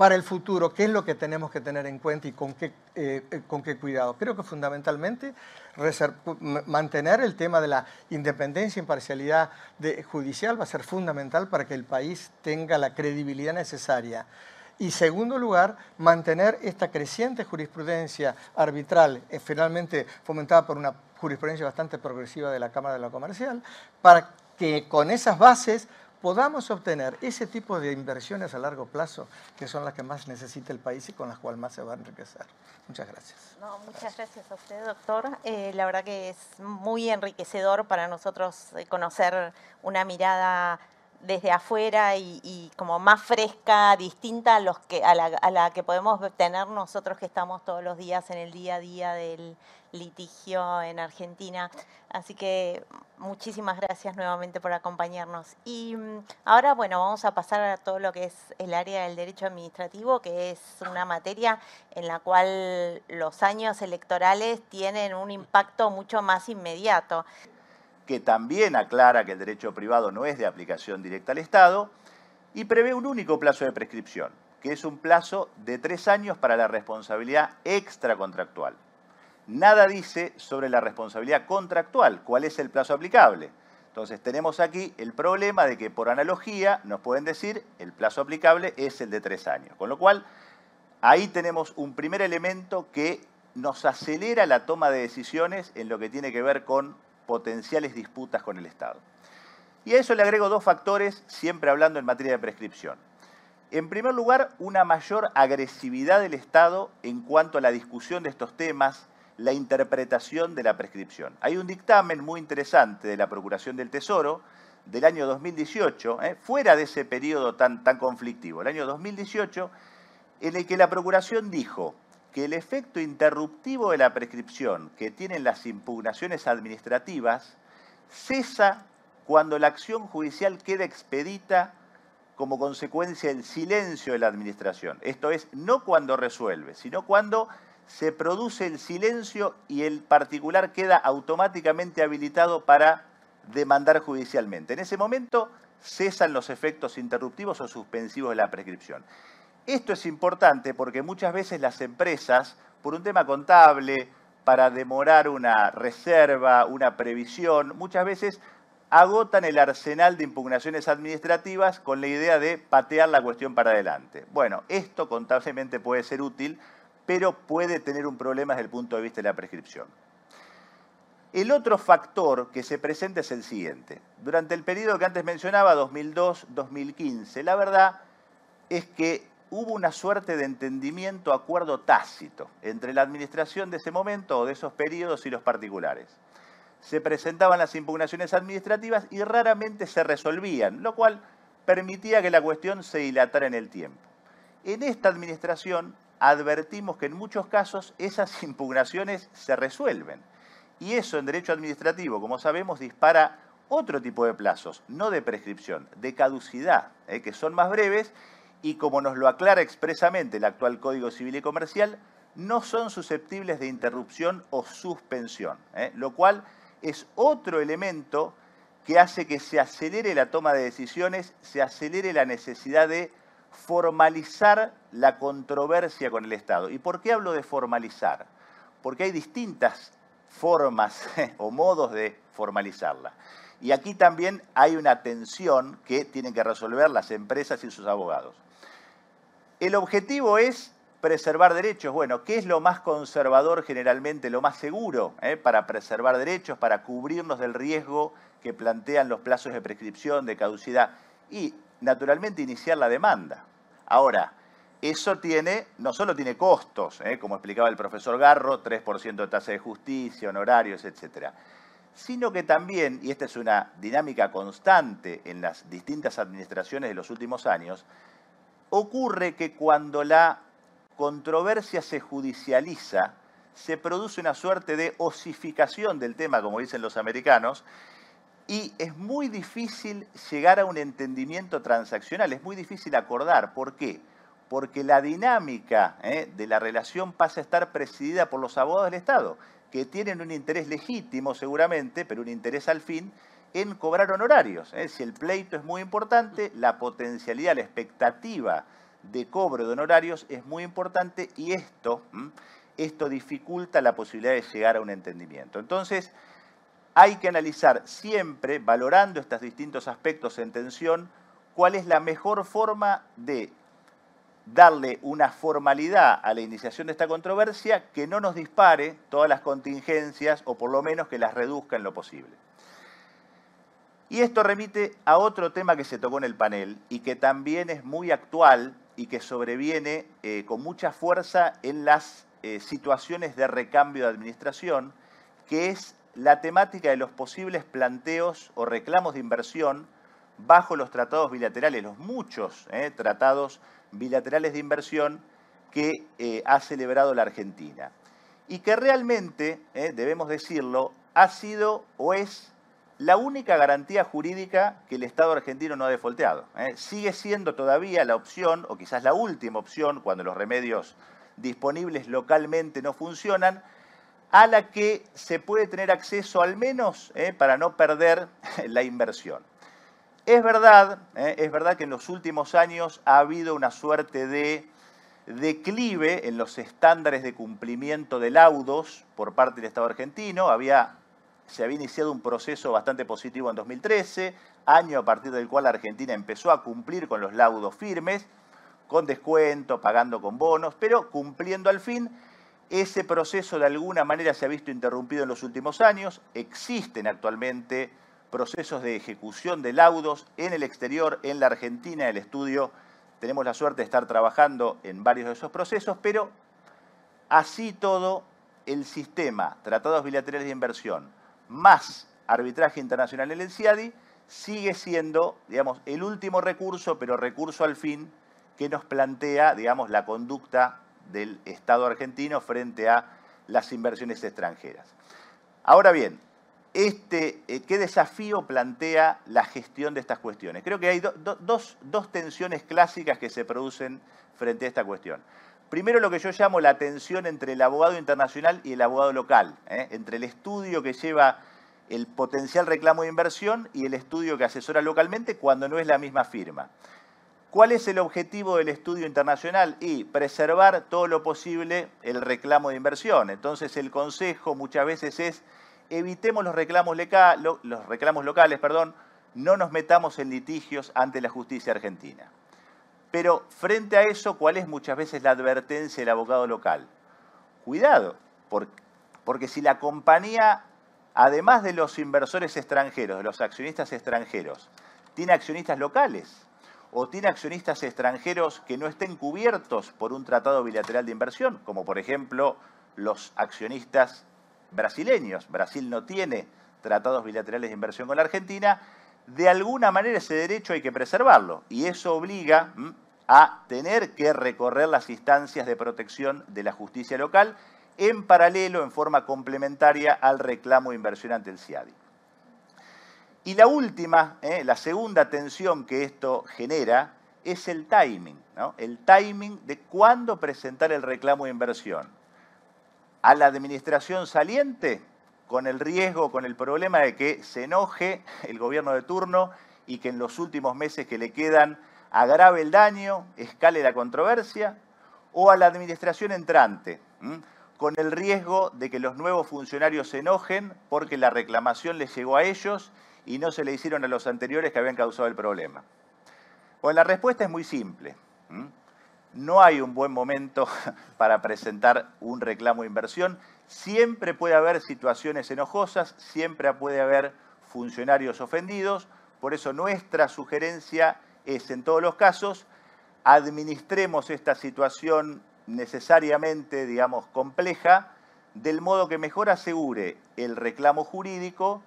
para el futuro, qué es lo que tenemos que tener en cuenta y con qué, eh, eh, cuidado. Creo que fundamentalmente mantener el tema de la independencia e imparcialidad judicial va a ser fundamental para que el país tenga la credibilidad necesaria Y segundo lugar, mantener esta creciente jurisprudencia arbitral, eh, finalmente fomentada por una jurisprudencia bastante progresiva de la Cámara de lo Comercial, para que con esas bases podamos obtener ese tipo de inversiones a largo plazo, que son las que más necesita el país y con las cuales más se va a enriquecer. Muchas gracias. muchas gracias a usted, doctor. Eh, la verdad que es muy enriquecedor para nosotros eh, conocer una mirada desde afuera y, como más fresca, distinta a, los que, a la, que podemos tener nosotros que estamos todos los días en el día a día del litigio en Argentina. Así que muchísimas gracias nuevamente por acompañarnos. Y mm, ahora, bueno, vamos a pasar a todo lo que es el área del derecho administrativo, que es una materia en la cual los años electorales tienen un impacto mucho más inmediato que también aclara que el derecho privado no es de aplicación directa al Estado, y prevé un único plazo de prescripción, que es un plazo de tres años para la responsabilidad extracontractual. Nada dice sobre la responsabilidad contractual, cuál es el plazo aplicable. Entonces tenemos aquí el problema de que por analogía nos pueden decir el plazo aplicable es el de tres años. Con lo cual, ahí tenemos un primer elemento que nos acelera la toma de decisiones en lo que tiene que ver con potenciales disputas con el Estado. Y a eso le agrego dos factores, siempre hablando en materia de prescripción. En primer lugar, una mayor agresividad del Estado en cuanto a la discusión de estos temas, la interpretación de la prescripción. Hay un dictamen muy interesante de la Procuración del Tesoro del año 2018, eh, fuera de ese periodo tan, tan conflictivo, el año 2018, en el que la Procuración dijo que el efecto interruptivo de la prescripción que tienen las impugnaciones administrativas cesa cuando la acción judicial queda expedita como consecuencia del silencio de la administración. Esto es, no cuando resuelve, sino cuando se produce el silencio y el particular queda automáticamente habilitado para demandar judicialmente. En ese momento cesan los efectos interruptivos o suspensivos de la prescripción. Esto es importante porque muchas veces las empresas, por un tema contable, para demorar una reserva, una previsión, muchas veces agotan el arsenal de impugnaciones administrativas con la idea de patear la cuestión para adelante. Bueno, esto contablemente puede ser útil, pero puede tener un problema desde el punto de vista de la prescripción. El otro factor que se presenta es el siguiente. Durante el periodo que antes mencionaba, 2002-2015, la verdad es que hubo una suerte de entendimiento, acuerdo tácito entre la administración de ese momento o de esos periodos y los particulares. Se presentaban las impugnaciones administrativas y raramente se resolvían, lo cual permitía que la cuestión se dilatara en el tiempo. En esta administración advertimos que en muchos casos esas [LAUGHS] impugnaciones se resuelven. Y eso en derecho administrativo, como sabemos, dispara otro tipo de plazos, no de prescripción, de caducidad, eh, que son más breves y como nos lo aclara expresamente el actual Código Civil y Comercial, no son susceptibles de interrupción o suspensión, ¿eh? lo cual es otro elemento que hace que se acelere la toma de decisiones, se acelere la necesidad de formalizar la controversia con el Estado. ¿Y por qué hablo de formalizar? Porque hay distintas formas [LAUGHS] o modos de formalizarla. Y aquí también hay una tensión que tienen que resolver las empresas y sus abogados. El objetivo es preservar derechos. Bueno, ¿qué es lo más conservador generalmente, lo más seguro eh, para preservar derechos, para cubrirnos del riesgo que plantean los plazos de prescripción, de caducidad? Y, naturalmente, iniciar la demanda. Ahora, eso tiene, no solo tiene costos, eh, como explicaba el profesor Garro, 3% de tasa de justicia, honorarios, etcétera, sino que también, y esta es una dinámica constante en las distintas administraciones de los últimos años, ocurre que cuando la controversia se judicializa, se produce una suerte de osificación del tema, como dicen los americanos, y es muy difícil llegar a un entendimiento transaccional, es muy difícil acordar. ¿Por qué? Porque la dinámica ¿eh? de la relación pasa a estar presidida por los abogados del Estado, que tienen un interés legítimo seguramente, pero un interés al fin, en cobrar honorarios. ¿eh? Si el pleito es muy importante, la potencialidad, la expectativa de cobro de honorarios es muy importante y esto, esto dificulta la posibilidad de llegar a un entendimiento. Entonces, hay que analizar siempre, valorando estos distintos aspectos en tensión, cuál es la mejor forma de darle una formalidad a la iniciación de esta controversia que no nos dispare todas las contingencias o por lo menos que las reduzca en lo posible. Y esto remite a otro tema que se tocó en el panel y que también es muy actual y que sobreviene eh, con mucha fuerza en las eh, situaciones de recambio de administración, que es la temática de los posibles planteos o reclamos de inversión bajo los tratados bilaterales, los muchos eh, tratados bilaterales de inversión que eh, ha celebrado la Argentina. Y que realmente, eh, debemos decirlo, ha sido o es la única garantía jurídica que el Estado argentino no ha defolteado. Sigue siendo todavía la opción, o quizás la última opción, cuando los remedios disponibles localmente no funcionan, a la que se puede tener acceso al menos para no perder [LAUGHS] la inversión. Es verdad, ¿eh? es verdad que en los últimos años ha habido una suerte de declive en los estándares de cumplimiento de laudos por parte del Estado argentino. Había, se había iniciado un proceso bastante positivo en 2013, año a partir del cual Argentina empezó a cumplir con los laudos firmes, con descuento, pagando con bonos, pero cumpliendo al fin. Ese proceso de alguna manera se ha visto interrumpido en los últimos años. Existen actualmente procesos de ejecución de laudos en el exterior, en la Argentina, el estudio. Tenemos la suerte de estar trabajando en varios de esos procesos, pero así todo, el sistema, tratados bilaterales de inversión, más arbitraje internacional en el CIADI, sigue siendo, digamos, el último recurso, pero recurso al fin, que nos plantea, digamos, la conducta del Estado argentino frente a las inversiones extranjeras. Ahora bien, este, eh, qué desafío plantea la gestión de estas cuestiones. Creo que hay dos, tensiones clásicas que se producen frente a esta cuestión. Primero lo que yo llamo la tensión entre el abogado internacional y el abogado local, ¿eh? entre el estudio que lleva el potencial reclamo de inversión y el estudio que asesora localmente cuando no es la misma firma. ¿Cuál es el objetivo del estudio internacional? Y preservar todo lo posible el reclamo de inversión. Entonces el consejo muchas veces es evitemos los reclamos, los reclamos locales, perdón, no nos metamos en litigios ante la justicia argentina. Pero frente a eso, ¿cuál es muchas veces la advertencia del abogado local? Cuidado, porque si la compañía, además de los inversores extranjeros, de los accionistas extranjeros, tiene accionistas locales o tiene accionistas extranjeros que no estén cubiertos por un tratado bilateral de inversión, como por ejemplo los accionistas brasileños, Brasil no tiene tratados bilaterales de inversión con la Argentina, de alguna manera ese derecho hay que preservarlo y eso obliga a tener que recorrer las instancias de protección de la justicia local en paralelo, en forma complementaria al reclamo de inversión ante el CIADI. Y la última, ¿eh? la segunda tensión que esto genera es el timing, el timing de cuándo presentar el reclamo de inversión a la administración saliente con el riesgo, con el problema de que se enoje el gobierno de turno y que en los últimos meses que le quedan agrave el daño, escale la controversia, o a la administración entrante, con el riesgo de que los nuevos funcionarios se enojen porque la reclamación les llegó a ellos y no se le hicieron a los anteriores que habían causado el problema. Bueno, la respuesta es muy simple no hay un buen momento [LAUGHS] para presentar un reclamo de inversión. Siempre puede haber situaciones enojosas, siempre puede haber funcionarios ofendidos. Por eso nuestra sugerencia es, en todos los casos, administremos esta situación necesariamente, digamos, compleja, del modo que mejor asegure el reclamo jurídico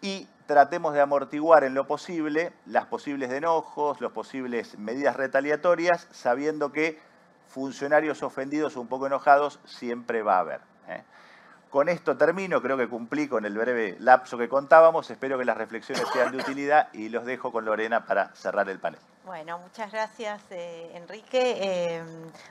y tratemos de amortiguar en lo posible las posibles enojos, las posibles medidas retaliatorias, sabiendo que funcionarios ofendidos o un poco enojados siempre va a haber. ¿eh? Con esto termino, creo que cumplí con el breve lapso que contábamos, espero que las reflexiones sean de utilidad y los dejo con Lorena para cerrar el panel. Bueno, muchas gracias eh, Enrique. Eh,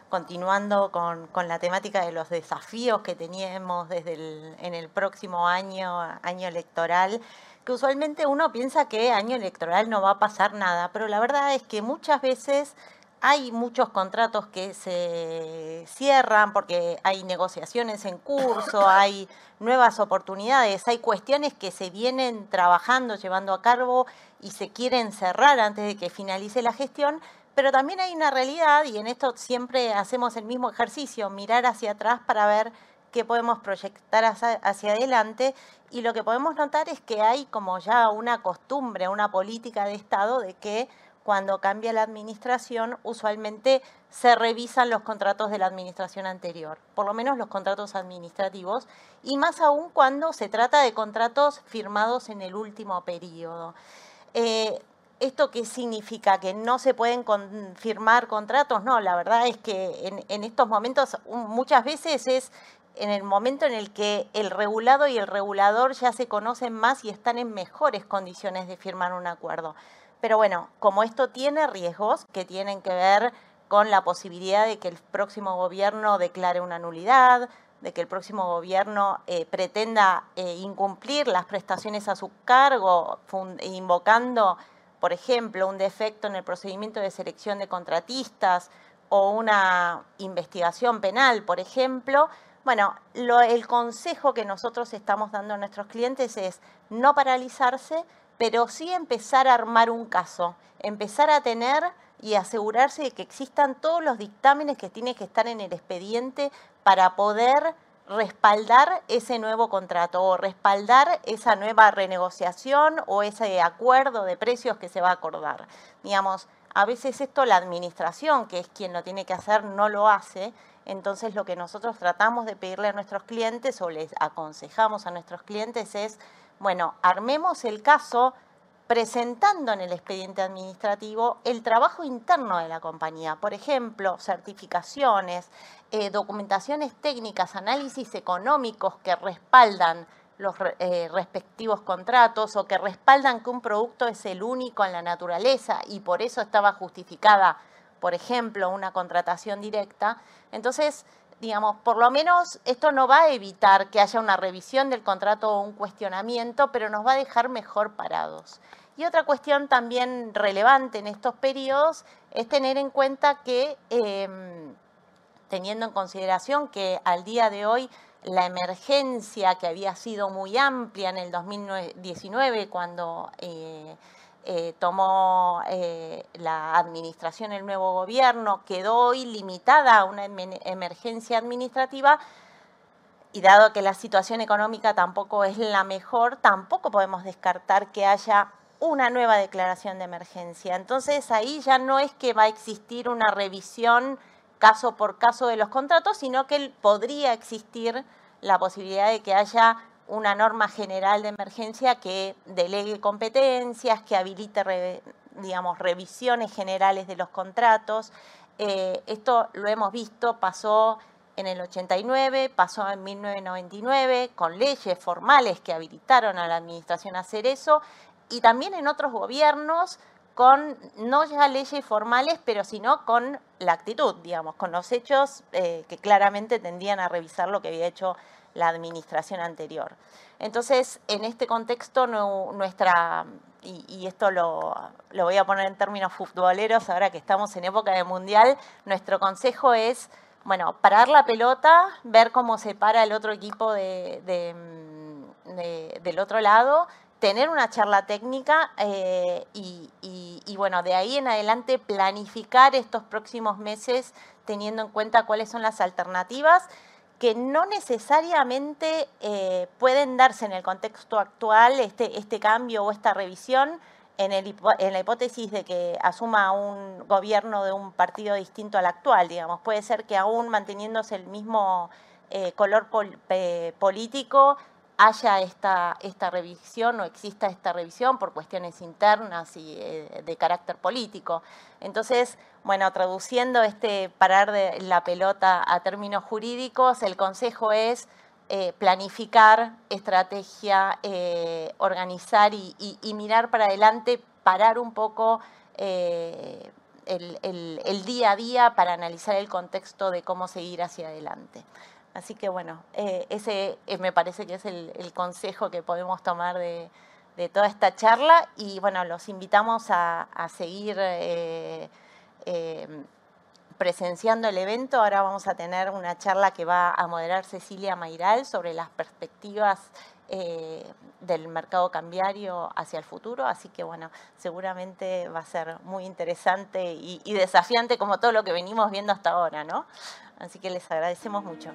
continuando con, la temática de los desafíos que teníamos desde en el próximo año, año electoral, que usualmente uno piensa que año electoral no va a pasar nada, pero la verdad es que muchas veces hay muchos contratos que se cierran porque hay negociaciones en curso, [LAUGHS] hay nuevas oportunidades, hay cuestiones que se vienen trabajando, llevando a cabo y se quieren cerrar antes de que finalice la gestión, pero también hay una realidad, y en esto siempre hacemos el mismo ejercicio, mirar hacia atrás para ver qué podemos proyectar hacia, adelante. Y lo que podemos notar es que hay como ya una costumbre, una política de Estado de que cuando cambia la administración, usualmente se revisan los contratos de la administración anterior, por lo menos los contratos administrativos, y más aún cuando se trata de contratos firmados en el último periodo. Eh, ¿Esto qué significa? ¿Que no se pueden firmar contratos? No, la verdad es que en, en, estos momentos muchas veces es en el momento en el que el regulado y el regulador ya se conocen más y están en mejores condiciones de firmar un acuerdo. Pero bueno, como esto tiene riesgos que tienen que ver con la posibilidad de que el próximo gobierno declare una nulidad, de que el próximo gobierno eh, pretenda eh, incumplir las prestaciones a su cargo, invocando por ejemplo, un defecto en el procedimiento de selección de contratistas o una investigación penal, por ejemplo, bueno, el consejo que nosotros estamos dando a nuestros clientes es no paralizarse, pero sí empezar a armar un caso, empezar a tener y asegurarse de que existan todos los dictámenes que tienen que estar en el expediente para poder respaldar ese nuevo contrato o respaldar esa nueva renegociación o ese acuerdo de precios que se va a acordar. Digamos, a veces esto la administración, que es quien lo tiene que hacer, no lo hace. Entonces lo que nosotros tratamos de pedirle a nuestros clientes o les aconsejamos a nuestros clientes es, bueno, armemos el caso presentando en el expediente administrativo el trabajo interno de la compañía, por ejemplo, certificaciones, eh, documentaciones técnicas, análisis económicos que respaldan los eh, respectivos contratos o que respaldan que un producto es el único en la naturaleza y por eso estaba justificada, por ejemplo, una contratación directa. Entonces, digamos, por lo menos esto no va a evitar que haya una revisión del contrato o un cuestionamiento, pero nos va a dejar mejor parados. Y otra cuestión también relevante en estos periodos es tener en cuenta que, em, teniendo en consideración que al día de hoy la emergencia que había sido muy amplia en el 2019 cuando eh, eh, tomó eh, la administración el nuevo gobierno, quedó hoy limitada a una emergencia administrativa y dado que la situación económica tampoco es la mejor, tampoco podemos descartar que haya una nueva declaración de emergencia. Entonces ahí ya no es que va a existir una revisión caso por caso de los contratos, sino que podría existir la posibilidad de que haya una norma general de emergencia que delegue competencias, que habilite, digamos, revisiones generales de los contratos. Eh, esto lo hemos visto, pasó en el 89, pasó en 1999, con leyes formales que habilitaron a la Administración a hacer eso, y también en otros gobiernos con no ya leyes formales, pero sino con la actitud, digamos, con los hechos eh, que claramente tendían a revisar lo que había hecho la administración anterior. Entonces, en este contexto, nuestra, y, esto lo, lo, voy a poner en términos futboleros, ahora que estamos en época de mundial, nuestro consejo es, bueno, parar la pelota, ver cómo se para el otro equipo de, del otro lado, tener una charla técnica eh, y, bueno, de ahí en adelante planificar estos próximos meses teniendo en cuenta cuáles son las alternativas que no necesariamente eh, pueden darse en el contexto actual este, este cambio o esta revisión en, el, en, la hipótesis de que asuma un gobierno de un partido distinto al actual, digamos. Puede ser que aún manteniéndose el mismo eh, color político haya esta, esta revisión o exista esta revisión por cuestiones internas y eh, de carácter político. Entonces, bueno, traduciendo este parar de la pelota a términos jurídicos, el consejo es eh, planificar, estrategia, eh, organizar y, mirar para adelante, parar un poco el, el día a día para analizar el contexto de cómo seguir hacia adelante. Así que bueno, eh, ese eh, me parece que es el, consejo que podemos tomar de, toda esta charla y bueno, los invitamos a, seguir eh, presenciando el evento. Ahora vamos a tener una charla que va a moderar Cecilia Mairal sobre las perspectivas del mercado cambiario hacia el futuro, así que bueno, seguramente va a ser muy interesante y, y desafiante como todo lo que venimos viendo hasta ahora, ¿no? Así que les agradecemos mucho.